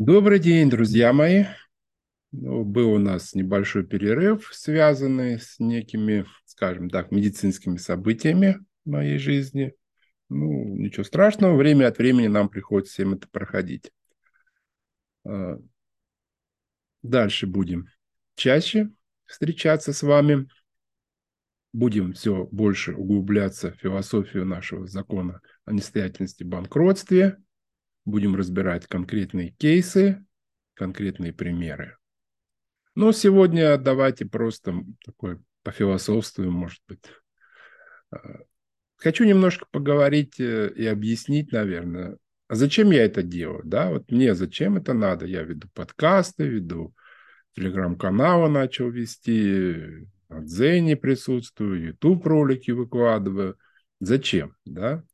Добрый день, друзья мои. Ну, был у нас небольшой перерыв, связанный с некими, скажем так, медицинскими событиями в моей жизни. Ну, ничего страшного, время от времени нам приходится всем это проходить. А, дальше будем чаще встречаться с вами. Будем все больше углубляться в философию нашего закона о несостоятельности банкротстве – будем разбирать конкретные кейсы, конкретные примеры. Но сегодня давайте просто такой пофилософствуем, может быть. А, хочу немножко поговорить э, и объяснить, наверное, а зачем я это делаю, да, вот мне зачем это надо, я веду подкасты, веду телеграм-каналы начал вести, в Дзене присутствую, YouTube ролики выкладываю. Зачем, да?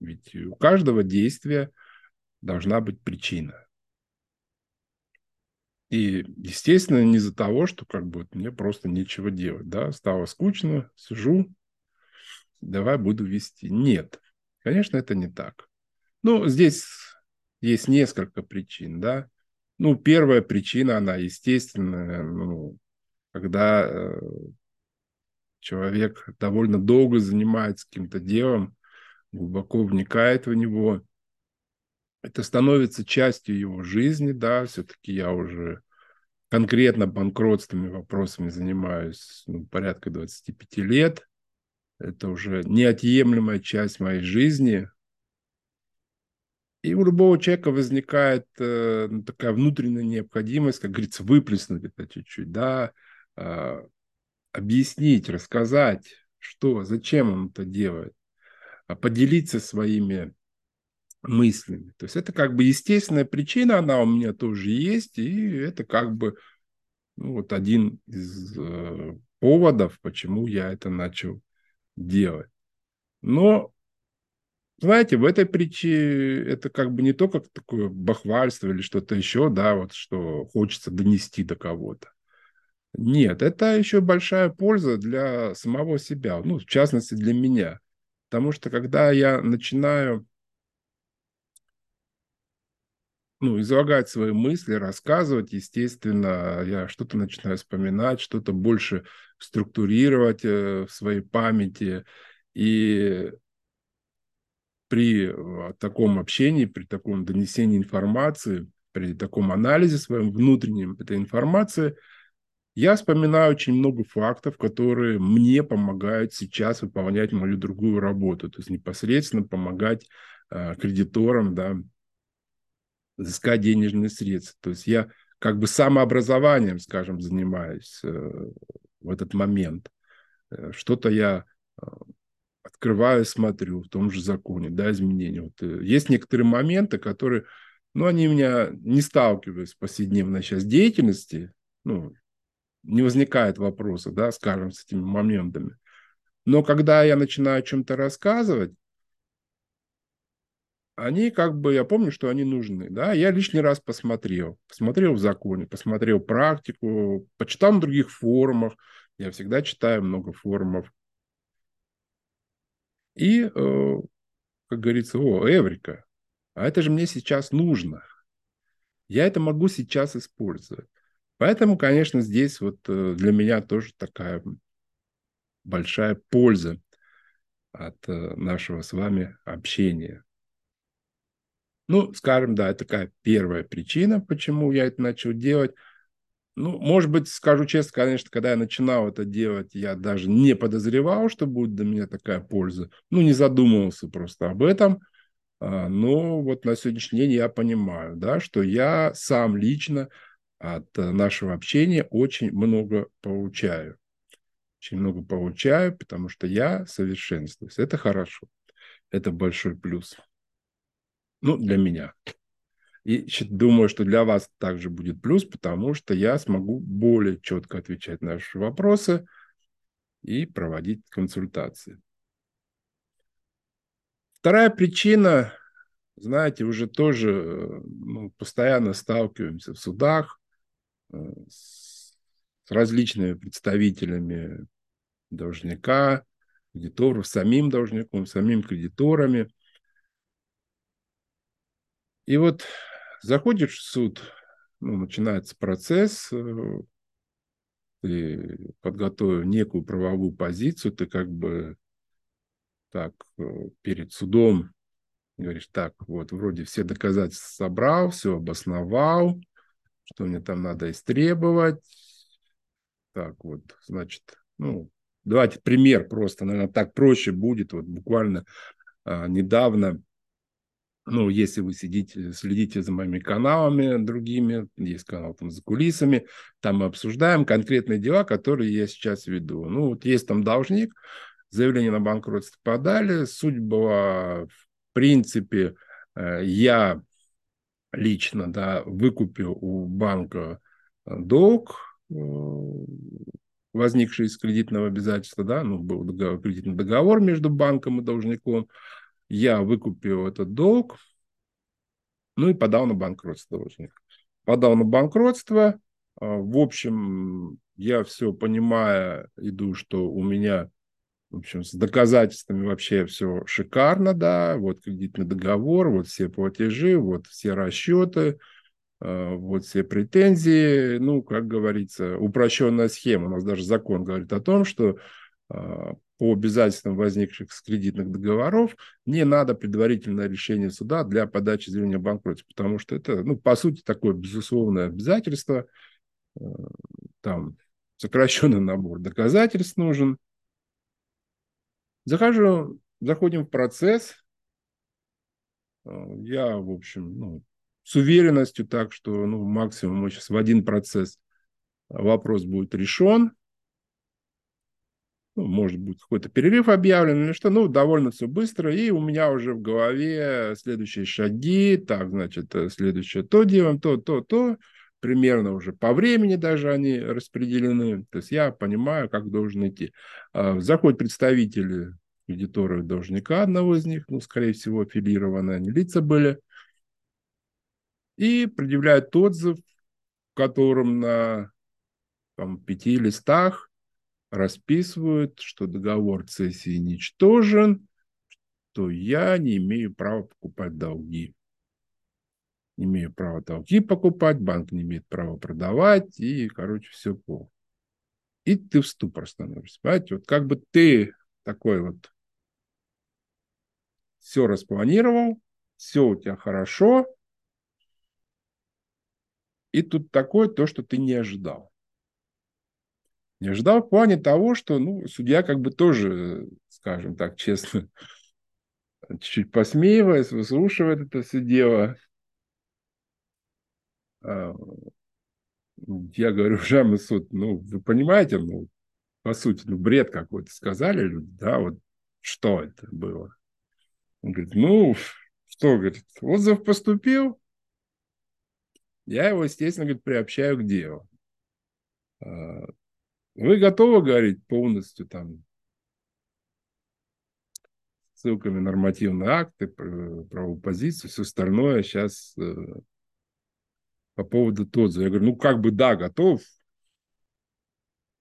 Ведь у каждого действия – должна быть причина. И, естественно, не из-за того, что как бы мне просто нечего делать, да, стало скучно, сижу, давай буду вести. Нет, конечно, это не так. Ну, здесь есть несколько причин, да. Ну, первая причина, она естественная, ну, когда э, человек довольно долго занимается каким-то делом, глубоко вникает в него, это становится частью его жизни, да, все-таки я уже конкретно банкротственными вопросами занимаюсь ну, порядка 25 лет. Это уже неотъемлемая часть моей жизни. И у любого человека возникает э, ну, такая внутренняя необходимость, как говорится, выплеснуть это чуть-чуть, да, э, объяснить, рассказать, что, зачем он это делает, а поделиться своими мыслями. То есть это как бы естественная причина, она у меня тоже есть, и это как бы ну, вот один из э, поводов, почему я это начал делать. Но, знаете, в этой притче это как бы не то, как такое бахвальство или что-то еще, да, вот что хочется донести до кого-то. Нет, это еще большая польза для самого себя, ну, в частности, для меня. Потому что когда я начинаю ну, излагать свои мысли, рассказывать, естественно, я что-то начинаю вспоминать, что-то больше структурировать э, в своей памяти. И при э, таком общении, при таком донесении информации, при таком анализе своем внутреннем этой информации, я вспоминаю очень много фактов, которые мне помогают сейчас выполнять мою другую работу, то есть непосредственно помогать э, кредиторам, да, взыскать денежные средства. То есть я как бы самообразованием, скажем, занимаюсь э, в этот момент. Э, что-то я э, открываю, смотрю в том же законе, да, изменения. Вот, есть некоторые моменты, которые, ну, они меня не сталкиваются с повседневной сейчас деятельности, ну, не возникает вопроса, да, скажем, с этими моментами. Но когда я начинаю о чем-то рассказывать, они как бы, я помню, что они нужны, да, я лишний раз посмотрел, посмотрел в законе, посмотрел практику, почитал на других форумах, я всегда читаю много форумов. И, э, как говорится, о, Эврика, а это же мне сейчас нужно. Я это могу сейчас использовать. Поэтому, конечно, здесь вот э, для меня тоже такая большая польза от э, нашего с вами общения. Ну, скажем, да, это такая первая причина, почему я это начал делать. Ну, может быть, скажу честно, конечно, когда я начинал это делать, я даже не подозревал, что будет для меня такая польза. Ну, не задумывался просто об этом. А, но вот на сегодняшний день я понимаю, да, что я сам лично от нашего общения очень много получаю. Очень много получаю, потому что я совершенствуюсь. Это хорошо. Это большой плюс. Ну, для меня. И думаю, что для вас также будет плюс, потому что я смогу более четко отвечать на ваши вопросы и проводить консультации. Вторая причина, знаете, уже тоже ну, постоянно сталкиваемся в судах э, с различными представителями должника, кредиторов, самим должником, самим кредиторами – и вот заходишь в суд, ну, начинается процесс, э, ты подготовил некую правовую позицию, ты как бы так э, перед судом говоришь, так, вот, вроде все доказательства собрал, все обосновал, что мне там надо истребовать. Так вот, значит, ну, давайте пример просто, наверное, так проще будет. Вот буквально а, недавно ну, если вы сидите, следите за моими каналами другими, есть канал там за кулисами, там мы обсуждаем конкретные дела, которые я сейчас веду. Ну, вот есть там должник, заявление на банкротство подали, суть была, в принципе, э, я лично, да, выкупил у банка долг, э, возникший из кредитного обязательства, да, ну, был договор, кредитный договор между банком и должником, я выкупил этот долг, ну и подал на банкротство должник. Подал на банкротство, а, в общем, я все понимаю, иду, что у меня, в общем, с доказательствами вообще все шикарно, да, вот кредитный договор, вот все платежи, вот все расчеты, а, вот все претензии, ну, как говорится, упрощенная схема. У нас даже закон говорит о том, что а, по обязательствам, возникших с кредитных договоров, не надо предварительное решение суда для подачи заявления о банкротстве, потому что это, ну, по сути, такое безусловное обязательство, э, там сокращенный набор доказательств нужен. Захожу, заходим в процесс, э, я, в общем, ну, с уверенностью так, что ну, максимум мы сейчас в один процесс вопрос будет решен, ну, может быть, какой-то перерыв объявлен или что, ну, довольно все быстро, и у меня уже в голове следующие шаги, так, значит, э, следующее то делаем, то, то, то, примерно уже по времени даже они распределены, то есть я понимаю, как должен идти. А, заходят представители кредитора должника, одного из них, ну, скорее всего, аффилированные они лица были, и предъявляют отзыв, в котором на там, пяти листах расписывают, что договор цессии ничтожен, то я не имею права покупать долги. Не имею права долги покупать, банк не имеет права продавать, и, короче, все плохо. И ты в ступор становишься. Понимаете, вот как бы ты такой вот все распланировал, все у тебя хорошо, и тут такое то, что ты не ожидал. Не ожидал в плане того, что ну, судья как бы тоже, скажем так, честно, чуть-чуть посмеиваясь, выслушивает это все дело. А, я говорю, уважаемый суд, ну, вы понимаете, ну, по сути, ну, бред какой-то сказали люди, да, вот что это было. Он говорит, ну, что, говорит, отзыв поступил, я его, естественно, говорит, приобщаю к делу. Вы готовы говорить полностью там ссылками нормативные акты, правовую позицию, все остальное сейчас э, по поводу ТОДЗа. Я говорю, ну как бы да, готов.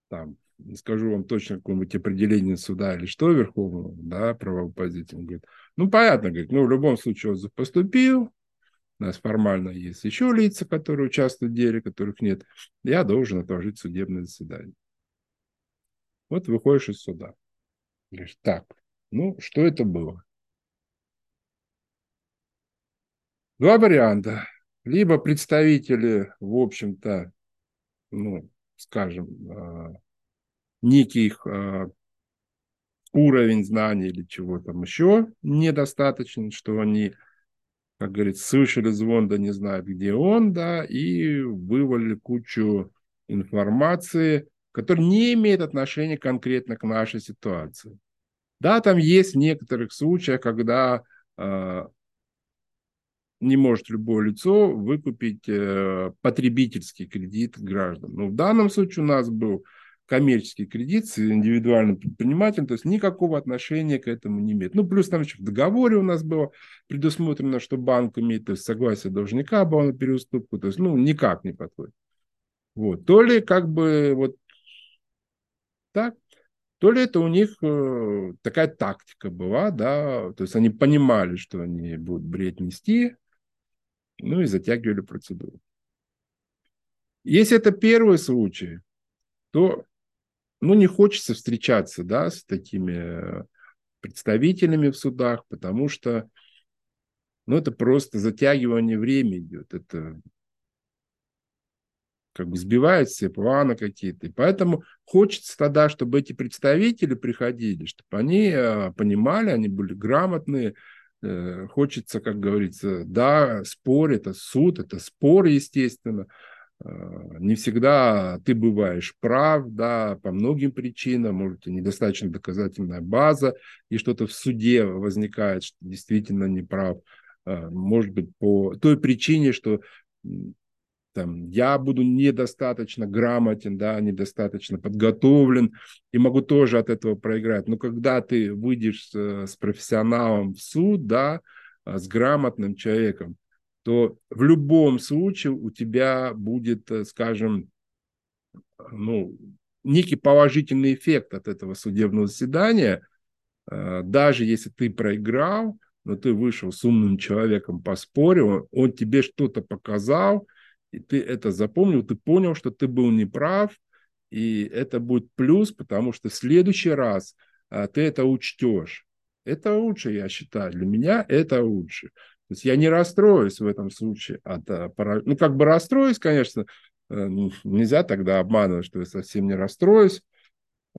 Там, не скажу вам точно какое-нибудь определение суда или что Верховного, да, правовой позиции. Он говорит, ну понятно, говорит, ну в любом случае отзыв поступил, у нас формально есть еще лица, которые участвуют в деле, которых нет, я должен отложить судебное заседание. Вот выходишь из суда. Говоришь, так, ну, что это было? Два варианта. Либо представители, в общем-то, ну, скажем, э, неких э, уровень знаний или чего там еще недостаточно, что они, как говорится, слышали звон, да не знают, где он, да, и вывалили кучу информации, который не имеет отношения конкретно к нашей ситуации. Да, там есть в некоторых случаях, когда э, не может любое лицо выкупить э, потребительский кредит граждан. Но в данном случае у нас был коммерческий кредит с индивидуальным предпринимателем, то есть никакого отношения к этому не имеет. Ну, плюс там еще в договоре у нас было предусмотрено, что банк имеет то есть согласие должника на переуступку, то есть, ну, никак не подходит. Вот. То ли как бы вот так, то ли это у них э, такая тактика была, да, то есть они понимали, что они будут бред нести, ну и затягивали процедуру. Если это первый случай, то ну, не хочется встречаться да, с такими представителями в судах, потому что ну, это просто затягивание времени идет. Это как бы сбивает все планы какие-то. И поэтому хочется тогда, чтобы эти представители приходили, чтобы они э, понимали, они были грамотные. Э, хочется, как говорится, да, спор, это суд, это спор, естественно. Э, не всегда ты бываешь прав, да, по многим причинам, может, недостаточно доказательная база, и что-то в суде возникает, что действительно не прав. Может быть, по той причине, что там, я буду недостаточно грамотен, да, недостаточно подготовлен и могу тоже от этого проиграть. Но когда ты выйдешь с, с профессионалом в суд, да, а, с грамотным человеком, то в любом случае у тебя будет, э, скажем, ну, некий положительный эффект от этого судебного заседания, а, даже если ты проиграл, но ты вышел с умным человеком по спору, он тебе что-то показал, и ты это запомнил, ты понял, что ты был неправ, и это будет плюс, потому что в следующий раз а, ты это учтешь. Это лучше, я считаю. Для меня это лучше. То есть я не расстроюсь в этом случае от а, Ну, как бы расстроюсь, конечно, э, нельзя тогда обманывать, что я совсем не расстроюсь.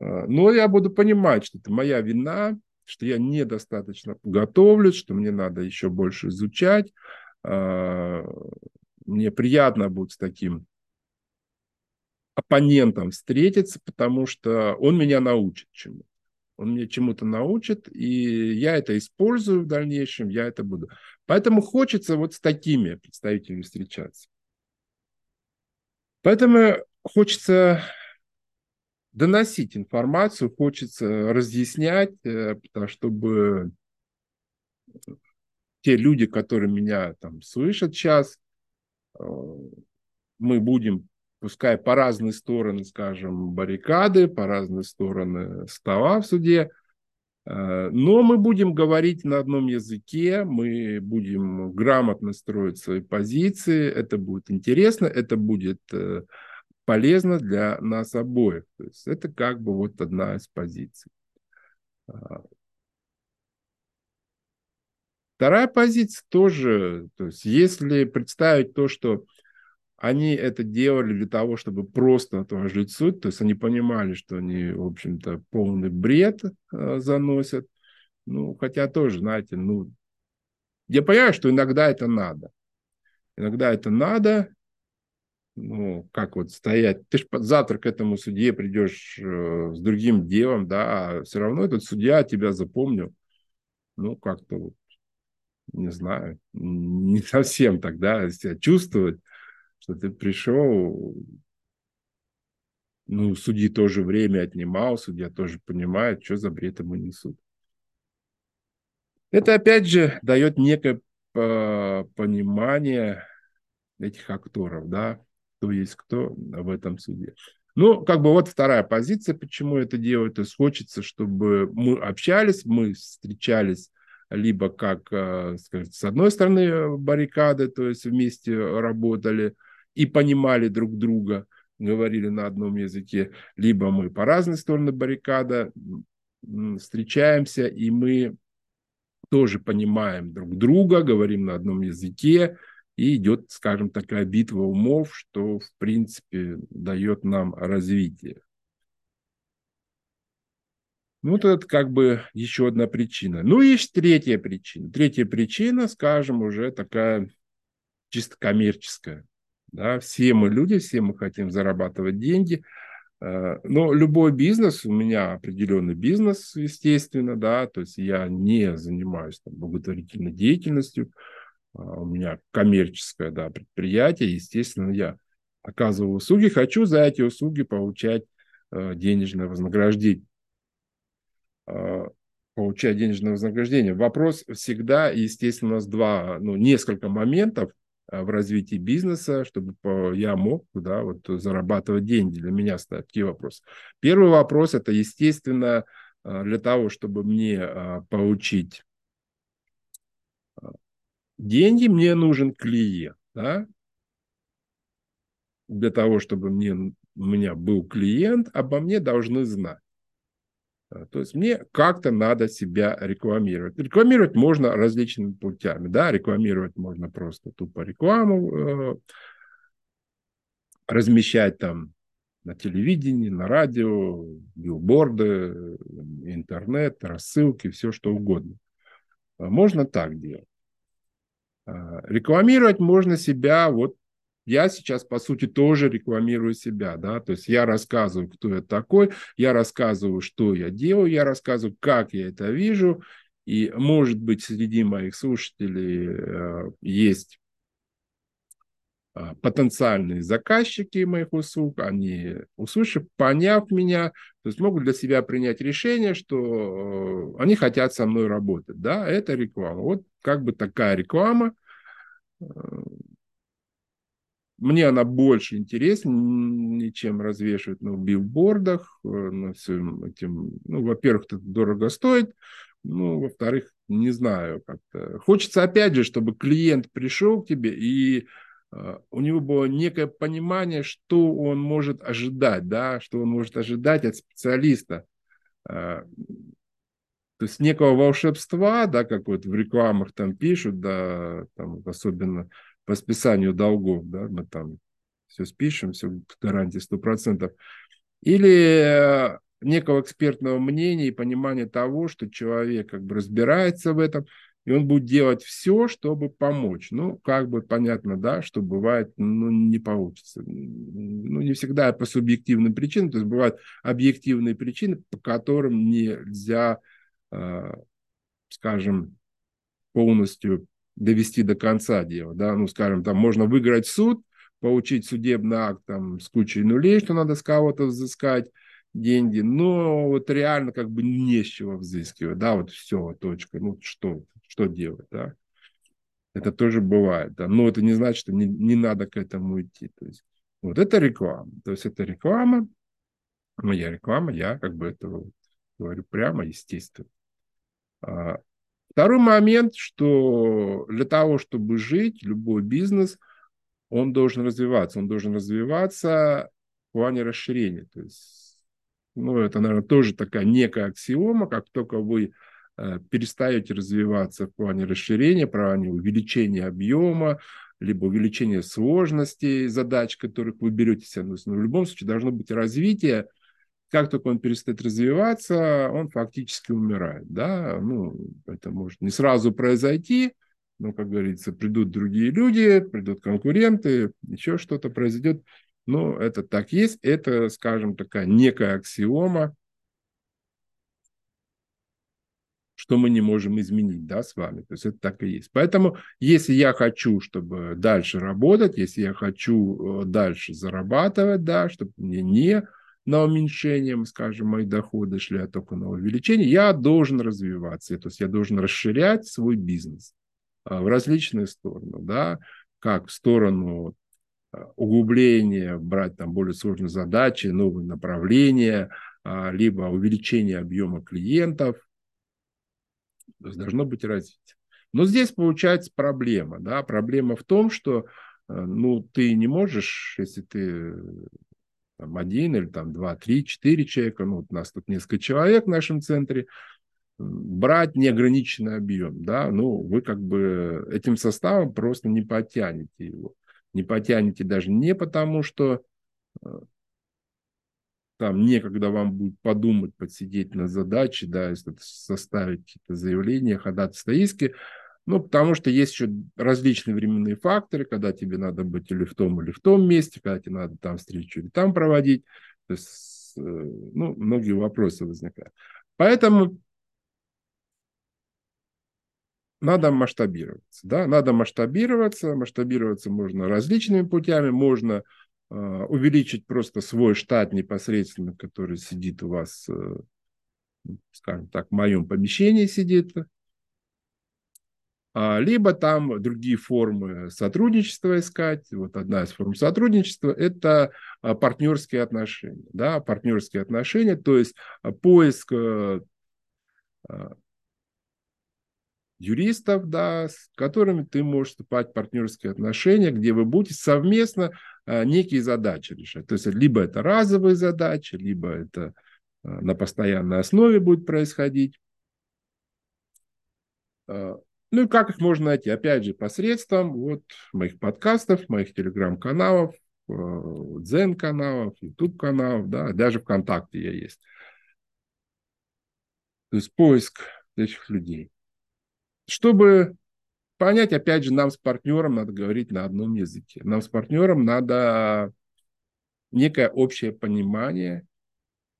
А, но я буду понимать, что это моя вина, что я недостаточно готовлюсь, что мне надо еще больше изучать, а, мне приятно будет с таким оппонентом встретиться, потому что он меня научит чему. Он меня чему-то научит, и я это использую в дальнейшем, я это буду. Поэтому хочется вот с такими представителями встречаться. Поэтому хочется доносить информацию, хочется разъяснять, э, чтобы те люди, которые меня там слышат сейчас, мы будем, пускай по разные стороны, скажем, баррикады, по разные стороны стола в суде, э, но мы будем говорить на одном языке, мы будем грамотно строить свои позиции, это будет интересно, это будет э, полезно для нас обоих. То есть это как бы вот одна из позиций. Вторая позиция тоже, то есть если представить то, что они это делали для того, чтобы просто отложить суд, то есть они понимали, что они, в общем-то, полный бред э, заносят, ну, хотя тоже, знаете, ну, я понимаю, что иногда это надо. Иногда это надо, ну, как вот стоять. Ты же завтра к этому судье придешь э, с другим делом, да, а все равно этот судья тебя запомнил. Ну, как-то вот не знаю, не совсем тогда себя чувствовать, что ты пришел, ну, судьи тоже время отнимал, судья тоже понимает, что за бред ему несут. Это, опять же, дает некое понимание этих акторов, да, кто есть кто в этом суде. Ну, как бы вот вторая позиция, почему это делают. То есть хочется, чтобы мы общались, мы встречались либо как, э, скажем, с одной стороны баррикады, то есть вместе работали и понимали друг друга, говорили на одном языке, либо мы по разные стороны баррикада встречаемся, и мы тоже понимаем друг друга, говорим на одном языке, и идет, скажем, такая битва умов, что, в принципе, дает нам развитие. Ну, вот это как бы еще одна причина. Ну, есть третья причина. Третья причина, скажем, уже такая чисто коммерческая. Да? Все мы люди, все мы хотим зарабатывать деньги. Э, но любой бизнес, у меня определенный бизнес, естественно, да, то есть я не занимаюсь там, благотворительной деятельностью, а у меня коммерческое да, предприятие, естественно, я оказываю услуги, хочу за эти услуги получать э, денежное вознаграждение. А, получать денежное вознаграждение. Вопрос всегда, естественно, у нас два, ну, несколько моментов а, в развитии бизнеса, чтобы я мог да, вот, зарабатывать деньги. Для меня стоят такие вопросы. Первый вопрос – это, естественно, а, для того, чтобы мне получить деньги, мне нужен клиент. Да? для того, чтобы мне, у меня был клиент, обо мне должны знать. А, то есть мне как-то надо себя рекламировать. Рекламировать можно различными путями. Да? Рекламировать можно просто тупо рекламу, э, размещать там на телевидении, на радио, билборды, интернет, рассылки, все что угодно. А можно так делать. А, рекламировать можно себя, вот я сейчас, по сути, тоже рекламирую себя, да, то есть я рассказываю, кто я такой, я рассказываю, что я делаю, я рассказываю, как я это вижу, и, может быть, среди моих слушателей э, есть а, потенциальные заказчики моих услуг, они, услышав, поняв меня, то есть могут для себя принять решение, что э, они хотят со мной работать. Да, это реклама. Вот как бы такая реклама. Мне она больше интереснее, чем развешивать на билбордах, э, на всем этим. Ну, во-первых, это дорого стоит, ну, во-вторых, не знаю, как-то. Хочется, опять же, чтобы клиент пришел к тебе и Э, у него было некое понимание, что он может ожидать, да, что он может ожидать от специалиста. Э, то есть некого волшебства, да, как вот в рекламах там пишут, да, там особенно по списанию долгов, да, мы там все спишем, все с гарантией 100%. Или э, некого экспертного мнения и понимания того, что человек как бы разбирается в этом – и он будет делать все, чтобы помочь. Ну, как бы понятно, да, что бывает, ну, не получится. Ну, не всегда по субъективным причинам, то есть бывают объективные причины, по которым нельзя, э, скажем, полностью довести до конца дело, да, ну, скажем, там можно выиграть суд, получить судебный акт там с кучей нулей, что надо с кого-то взыскать, деньги, но вот реально как бы не с чего взыскивать, да, вот все, точка, ну что, что делать, да. Это тоже бывает, да, но это не значит, что не, не надо к этому идти, то есть вот это реклама, то есть это реклама, моя реклама, я как бы это говорю прямо, естественно. А, второй момент, что для того, чтобы жить, любой бизнес, он должен развиваться, он должен развиваться в плане расширения, то есть ну, это, наверное, тоже такая некая аксиома, как только вы э, перестаете развиваться в плане расширения, в плане увеличения объема, либо увеличения сложности задач, которых вы берете себе. Но в любом случае должно быть развитие. Как только он перестает развиваться, он фактически умирает. Да? Ну, это может не сразу произойти, но, как говорится, придут другие люди, придут конкуренты, еще что-то произойдет. Ну, это так есть. Это, скажем, такая некая аксиома, что мы не можем изменить, да, с вами. То есть это так и есть. Поэтому, если я хочу, чтобы дальше работать, если я хочу э, дальше зарабатывать, да, чтобы мне не на уменьшение, скажем, мои доходы шли, а только на увеличение, я должен развиваться. То есть я должен расширять свой бизнес а, в различные стороны, да, как в сторону углубление, брать там более сложные задачи, новые направления, а, либо увеличение объема клиентов. То есть должно быть развитие. Но здесь получается проблема. Да? Проблема в том, что э, ну, ты не можешь, если ты там, один или там два, три, четыре человека, ну, вот у нас тут несколько человек в нашем центре, брать неограниченный объем, да, ну, вы как бы этим составом просто не потянете его. Не потянете даже не потому, что э, там некогда вам будет подумать, подсидеть на задаче, да, составить какие-то заявления, ходатайства, иски, ну, потому что есть еще различные временные факторы, когда тебе надо быть или в том, или в том месте, когда тебе надо там встречу или там проводить. То есть, э, ну, многие вопросы возникают. Поэтому надо масштабироваться. Да? Надо масштабироваться. Масштабироваться можно различными путями. Можно э, увеличить просто свой штат непосредственно, который сидит у вас, э, скажем так, в моем помещении сидит. А, либо там другие формы сотрудничества искать. Вот одна из форм сотрудничества – это а, партнерские отношения. Да? Партнерские отношения, то есть а, поиск э, юристов, да, с которыми ты можешь вступать в партнерские отношения, где вы будете совместно некие задачи решать. То есть либо это разовые задачи, либо это на постоянной основе будет происходить. Ну и как их можно найти? Опять же, посредством вот моих подкастов, моих телеграм-каналов, дзен-каналов, YouTube-каналов, да, даже ВКонтакте я есть. То есть поиск этих людей. Чтобы понять, опять же, нам с партнером надо говорить на одном языке. Нам с партнером надо некое общее понимание,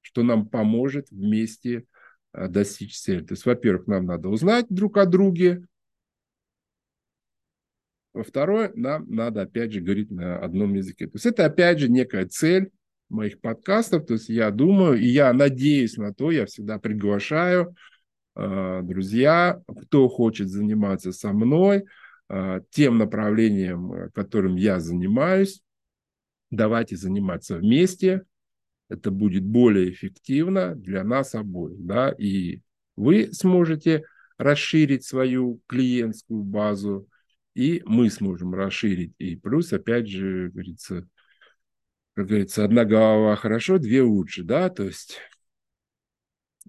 что нам поможет вместе а, достичь цели. То есть, во-первых, нам надо узнать друг о друге. Во-вторых, нам надо, опять же, говорить на одном языке. То есть, это, опять же, некая цель моих подкастов. То есть, я думаю, и я надеюсь на то, я всегда приглашаю Э, друзья, кто хочет заниматься со мной э, тем направлением, которым я занимаюсь, давайте заниматься вместе. Это будет более эффективно для нас обоих. Да? И вы сможете расширить свою клиентскую базу, и мы сможем расширить. И плюс, опять же, говорится, как говорится, одна голова хорошо, две лучше, да, то есть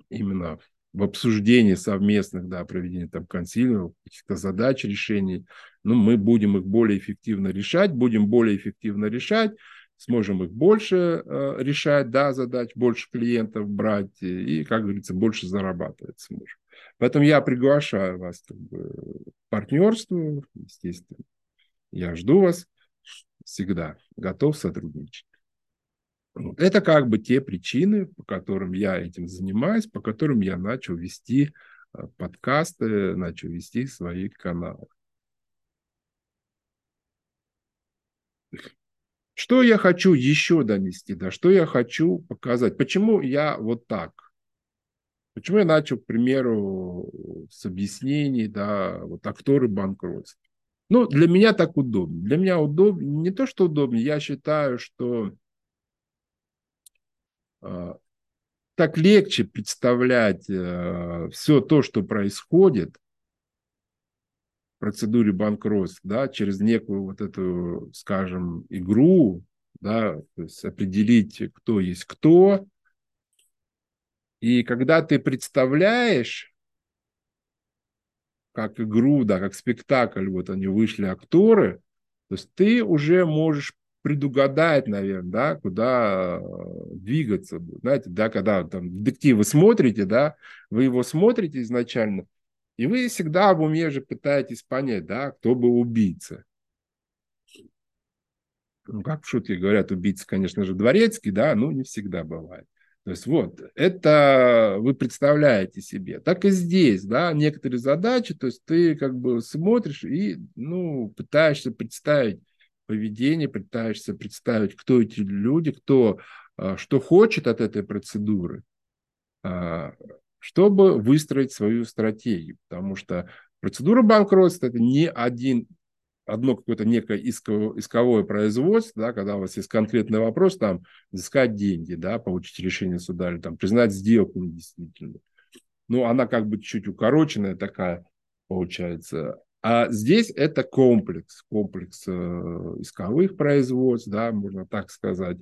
именно в обсуждении совместных, да, проведения там консилиумов, каких-то задач, решений, ну, мы будем их более эффективно решать, будем более эффективно решать, сможем их больше э, решать, да, задач, больше клиентов брать и, как говорится, больше зарабатывать сможем. Поэтому я приглашаю вас как бы, к партнерству, естественно. Я жду вас всегда, готов сотрудничать. Это как бы те причины, по которым я этим занимаюсь, по которым я начал вести э, подкасты, начал вести свои каналы. Что я хочу еще донести, да, что я хочу показать? Почему я вот так? Почему я начал, к примеру, с объяснений, да, вот акторы банкротства? Ну, для меня так удобно. Для меня удобно, не то, что удобно, я считаю, что а, так легче представлять э, все то, что происходит процедуре банкротства, да, через некую вот эту, скажем, игру, да, то есть определить, кто есть кто. И когда ты представляешь как игру, да, как спектакль, вот они вышли акторы, то есть ты уже можешь предугадать, наверное, да, куда э, двигаться. Знаете, да, когда там детективы смотрите, да, вы его смотрите изначально, и вы всегда в уме же пытаетесь понять, да, кто был убийца. Ну, как в шутке говорят, убийца, конечно же, дворецкий, да, но не всегда бывает. То есть вот, это вы представляете себе. Так и здесь, да, некоторые задачи, то есть ты как бы смотришь и, ну, пытаешься представить, поведение, пытаешься представить, кто эти люди, кто а, что хочет от этой процедуры, а, чтобы выстроить свою стратегию. Потому что процедура банкротства – это не один, одно какое-то некое исковое, производство, да, когда у вас есть конкретный вопрос, там, взыскать деньги, да, получить решение суда или там, признать сделку недействительной. Ну, она как бы чуть укороченная такая получается. А здесь это комплекс, комплекс э, исковых производств, да, можно так сказать.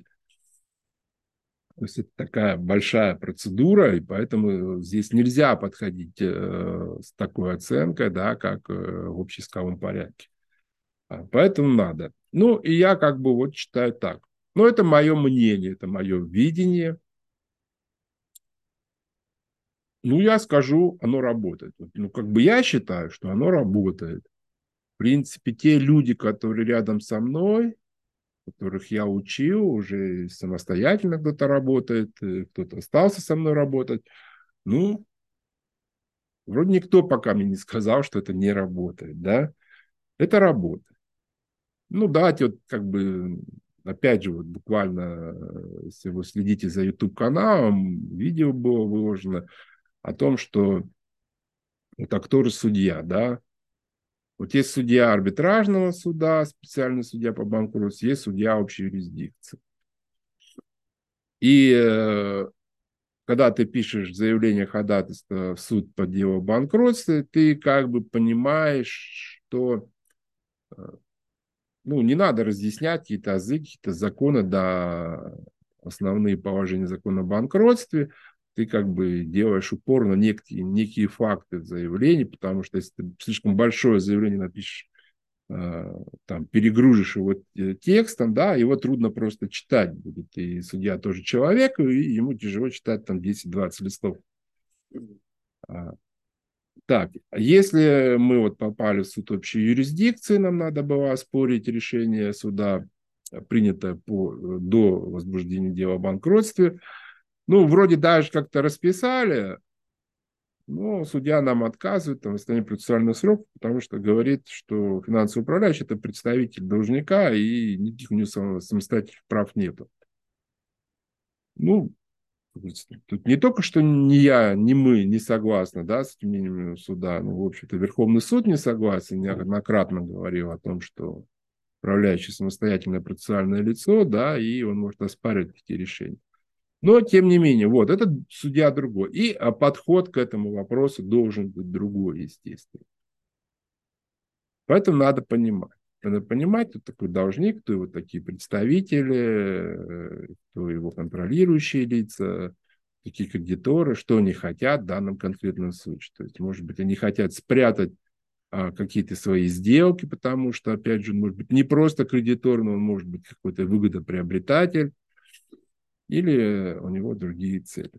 То есть это такая большая процедура, и поэтому здесь нельзя подходить э, с такой оценкой, да, как э, в общеисковом порядке. А, поэтому надо. Ну, и я как бы вот считаю так. Но это мое мнение, это мое видение. Ну, я скажу, оно работает. Ну, как бы я считаю, что оно работает. В принципе, те люди, которые рядом со мной, которых я учил, уже самостоятельно кто-то работает, э, кто-то остался со мной работать. Ну, вроде никто пока мне не сказал, что это не работает, да. Это работает. Ну, давайте вот как бы, опять же, вот буквально, э, если вы следите за YouTube-каналом, видео было выложено, о том, что вот актор судья, да, вот есть судья арбитражного суда, специальный судья по банкротству, есть судья общей юрисдикции. И э, когда ты пишешь заявление ходатайства в суд по делу о банкротстве, ты как бы понимаешь, что э, ну, не надо разъяснять какие-то азы, какие-то законы, да, основные положения закона о банкротстве, ты как бы делаешь упор на некие, некие факты в заявлении, потому что если ты слишком большое заявление напишешь, э, там, перегружишь его э, текстом, да, его трудно просто читать будет. И судья тоже человек, и ему тяжело читать там 10-20 листов. А, так, если мы вот попали в суд общей юрисдикции, нам надо было оспорить решение суда, принятое по, до возбуждения дела о банкротстве. Ну, вроде даже как-то расписали, но судья нам отказывает там, в восстановлении процессуальных сроков, потому что говорит, что финансовый управляющий – это представитель должника, и никаких у него самостоятельных прав нету. Ну, Тут не только что ни я, ни мы не согласны да, с этим мнением суда, но, в общем-то, Верховный суд не согласен, неоднократно говорил о том, что управляющий самостоятельное процессуальное лицо, да, и он может оспаривать такие решения. Но, тем не менее, вот, этот судья другой. И а, подход к этому вопросу должен быть другой, естественно. Поэтому надо понимать. Надо понимать, кто такой должник, кто его такие представители, э, кто его контролирующие лица, какие кредиторы, что они хотят в данном конкретном случае. То есть, может быть, они хотят спрятать а, какие-то свои сделки, потому что, опять же, он может быть не просто кредитор, но он может быть какой-то выгодоприобретатель, или у него другие цели.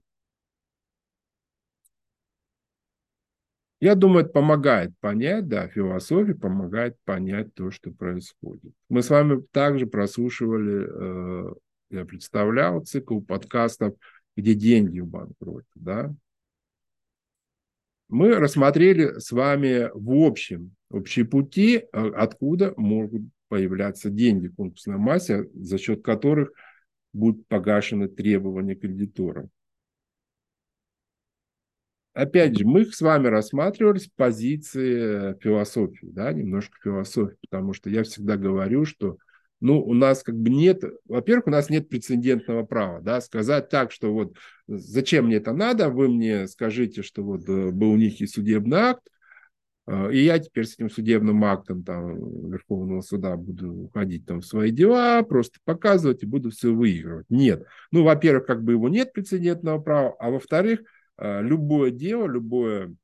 Я думаю, это помогает понять, да, философия помогает понять то, что происходит. Мы с вами также прослушивали, э, я представлял цикл подкастов, где деньги в банкроте, да. Мы рассмотрели с вами в общем, общие пути, э, откуда могут появляться деньги в конкурсной массе, за счет которых будут погашены требования кредитора. Опять же, мы с вами рассматривали с позиции философии, да, немножко философии, потому что я всегда говорю, что ну, у нас как бы нет, во-первых, у нас нет прецедентного права, да, сказать так, что вот зачем мне это надо, вы мне скажите, что вот э, был у них и судебный акт, и я теперь с этим судебным актом там Верховного суда буду уходить там в свои дела, просто показывать и буду все выигрывать. Нет. Ну, во-первых, как бы его нет прецедентного права, а во-вторых, Э, любое дело, любое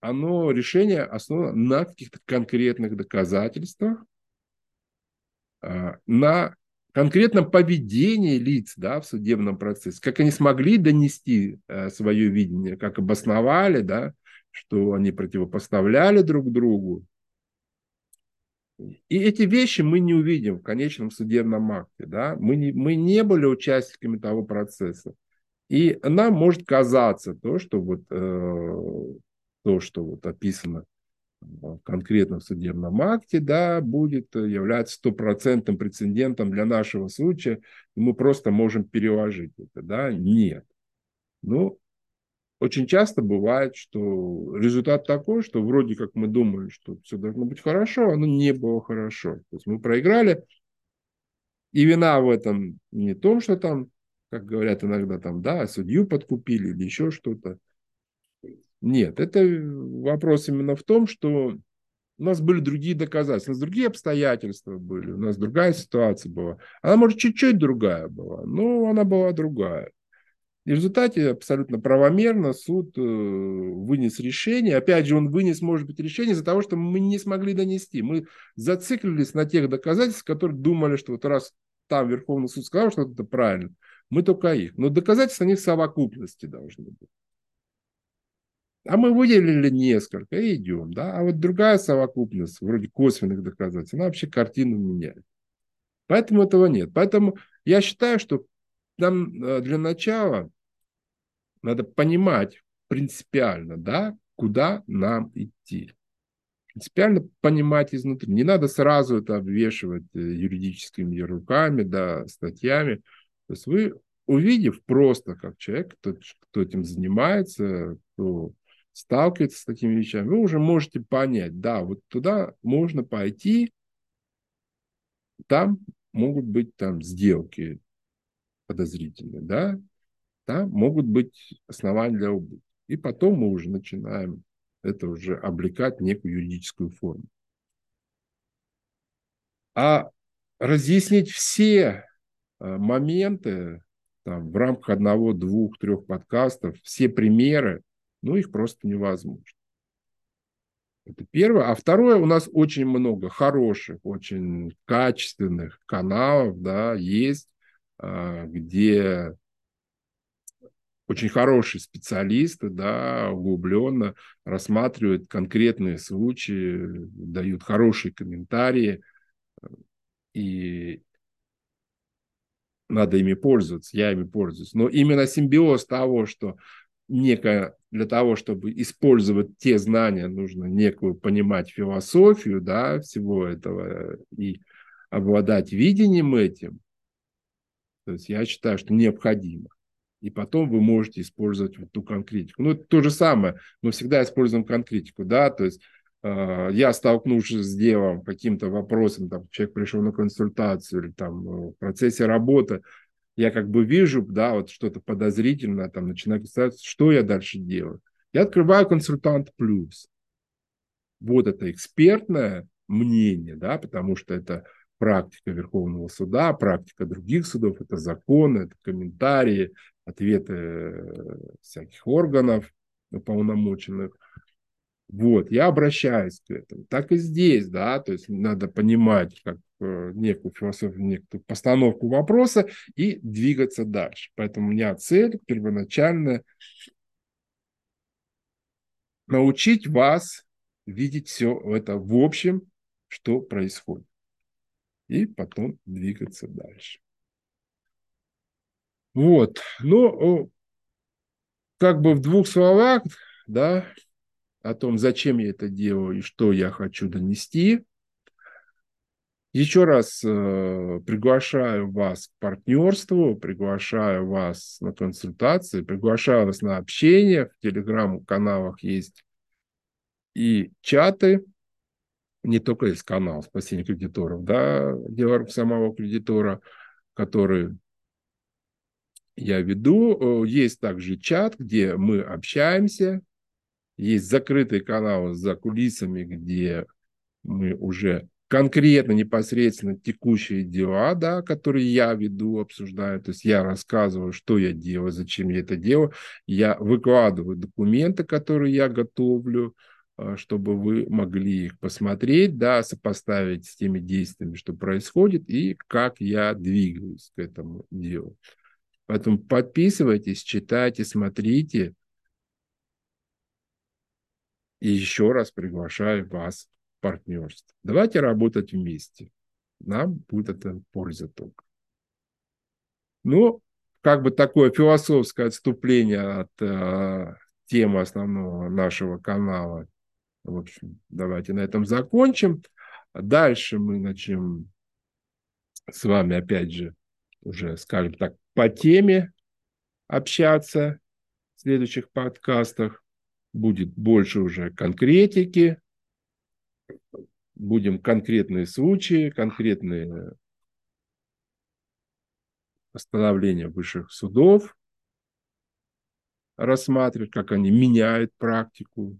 оно, решение основано на каких-то конкретных доказательствах, э, на конкретном поведении лиц да, в судебном процессе, как они смогли донести э, свое видение, как обосновали, да, что они противопоставляли друг другу, и эти вещи мы не увидим в конечном судебном акте. Да? Мы, не, мы не были участниками того процесса. И нам может казаться то, что вот, э, то, что вот описано в конкретном судебном акте, да, будет являться стопроцентным прецедентом для нашего случая, и мы просто можем переложить это. Да? Нет. Ну, очень часто бывает, что результат такой, что вроде как мы думали, что все должно быть хорошо, а оно не было хорошо. То есть мы проиграли, и вина в этом не том, что там, как говорят иногда, там, да, судью подкупили или еще что-то. Нет, это вопрос именно в том, что у нас были другие доказательства, у нас другие обстоятельства были, у нас другая ситуация была. Она, может, чуть-чуть другая была, но она была другая. И в результате абсолютно правомерно суд э, вынес решение. Опять же, он вынес, может быть, решение из-за того, что мы не смогли донести. Мы зациклились на тех доказательствах, которые думали, что вот раз там Верховный суд сказал, что это правильно, мы только их. Но доказательства, они в совокупности должны быть. А мы выделили несколько и идем. Да? А вот другая совокупность, вроде косвенных доказательств, она вообще картину меняет. Поэтому этого нет. Поэтому я считаю, что нам э, для начала надо понимать принципиально, да, куда нам идти. Принципиально понимать изнутри. Не надо сразу это обвешивать э, юридическими руками, да, статьями. То есть вы, увидев просто как человек, кто, кто этим занимается, кто сталкивается с такими вещами, вы уже можете понять, да, вот туда можно пойти, там могут быть там сделки, подозрительный, да, да, могут быть основания для убытка. И потом мы уже начинаем это уже облекать в некую юридическую форму. А разъяснить все э, моменты там, в рамках одного, двух, трех подкастов, все примеры, ну, их просто невозможно. Это первое. А второе, у нас очень много хороших, очень качественных каналов, да, есть, а, где очень хорошие специалисты, да, углубленно рассматривают конкретные случаи, дают хорошие комментарии, и надо ими пользоваться, я ими пользуюсь. Но именно симбиоз того, что некое для того, чтобы использовать те знания, нужно некую понимать философию да, всего этого и обладать видением этим. То есть я считаю, что необходимо. И потом вы можете использовать вот ту конкретику. Ну, то же самое. Мы всегда используем конкретику, да, то есть э, я столкнувшись с делом, каким-то вопросом, там, человек пришел на консультацию или там э, в процессе работы, я как бы вижу, да, вот что-то подозрительное, там, начинаю представлять, что я дальше делаю. Я открываю консультант плюс. Вот это экспертное мнение, да, потому что это практика Верховного суда, практика других судов, это законы, это комментарии, ответы э, всяких органов уполномоченных. Вот, я обращаюсь к этому. Так и здесь, да, то есть надо понимать как некую философию, некую постановку вопроса и двигаться дальше. Поэтому у меня цель первоначальная научить вас видеть все это в общем, что происходит. И потом двигаться дальше. Вот, ну, как бы в двух словах, да, о том, зачем я это делаю и что я хочу донести. Еще раз э, приглашаю вас к партнерству, приглашаю вас на консультации, приглашаю вас на общение. В телеграм-каналах есть и чаты, не только есть канал спасения кредиторов, да, дело самого кредитора, который я веду. Э, есть также чат, где мы общаемся, есть закрытый канал за кулисами, где мы уже конкретно, непосредственно текущие дела, да, которые я веду, обсуждаю. То есть я рассказываю, что я делаю, зачем я это делаю. Я выкладываю документы, которые я готовлю, а, чтобы вы могли их посмотреть, да, сопоставить с теми действиями, что происходит, и как я двигаюсь к этому делу. Поэтому подписывайтесь, читайте, смотрите. И еще раз приглашаю вас в партнерство. Давайте работать вместе. Нам будет это польза только. Ну, как бы такое философское отступление от э, темы основного нашего канала. В общем, давайте на этом закончим. Дальше мы начнем с вами, опять же, уже, скажем так, по теме общаться в следующих подкастах будет больше уже конкретики, будем конкретные случаи, конкретные постановления высших судов рассматривать, как они меняют практику,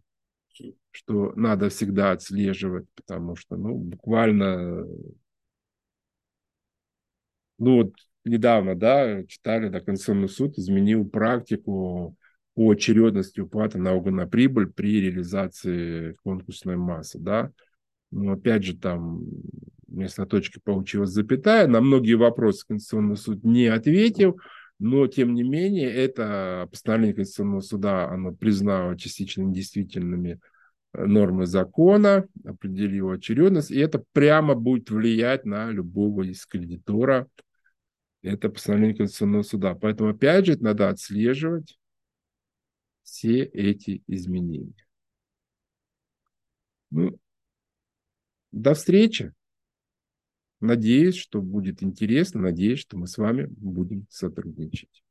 что надо всегда отслеживать, потому что, ну, буквально, ну, вот недавно, да, читали, да, Конституционный суд изменил практику по очередности уплаты налога на прибыль при реализации конкурсной массы, да. Но опять же там вместо точки получилась запятая. На многие вопросы Конституционный суд не ответил, но тем не менее это постановление Конституционного суда, оно признало частично недействительными э, нормы закона, определило очередность, и это прямо будет влиять на любого из кредитора. Это постановление Конституционного суда. Поэтому, опять же, надо отслеживать, все эти изменения. Ну, до встречи. Надеюсь, что будет интересно. Надеюсь, что мы с вами будем сотрудничать.